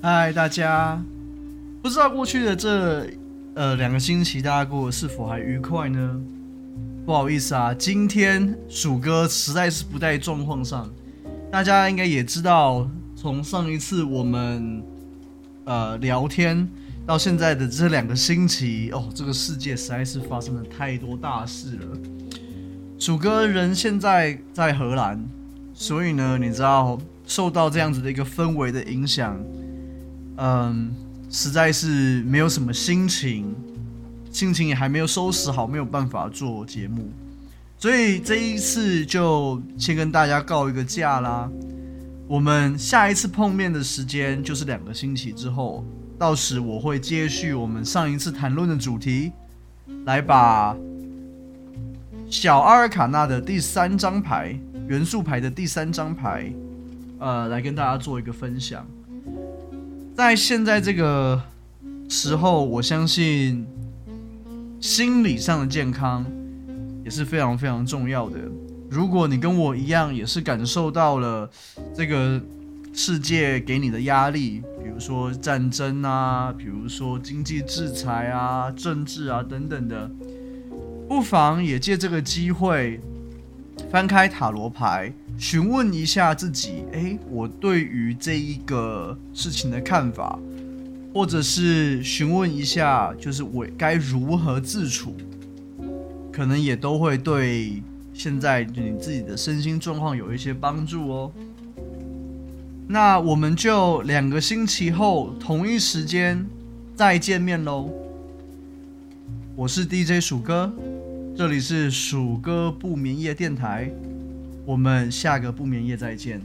嗨，大家！不知道过去的这呃两个星期大家过得是否还愉快呢？不好意思啊，今天鼠哥实在是不在状况上。大家应该也知道，从上一次我们呃聊天到现在的这两个星期，哦，这个世界实在是发生了太多大事了。鼠哥人现在在荷兰，所以呢，你知道受到这样子的一个氛围的影响，嗯，实在是没有什么心情。心情也还没有收拾好，没有办法做节目，所以这一次就先跟大家告一个假啦。我们下一次碰面的时间就是两个星期之后，到时我会接续我们上一次谈论的主题，来把小阿尔卡纳的第三张牌元素牌的第三张牌，呃，来跟大家做一个分享。在现在这个时候，我相信。心理上的健康也是非常非常重要的。如果你跟我一样，也是感受到了这个世界给你的压力，比如说战争啊，比如说经济制裁啊、政治啊等等的，不妨也借这个机会翻开塔罗牌，询问一下自己：诶，我对于这一个事情的看法。或者是询问一下，就是我该如何自处，可能也都会对现在你自己的身心状况有一些帮助哦。那我们就两个星期后同一时间再见面喽。我是 DJ 鼠哥，这里是鼠哥不眠夜电台，我们下个不眠夜再见。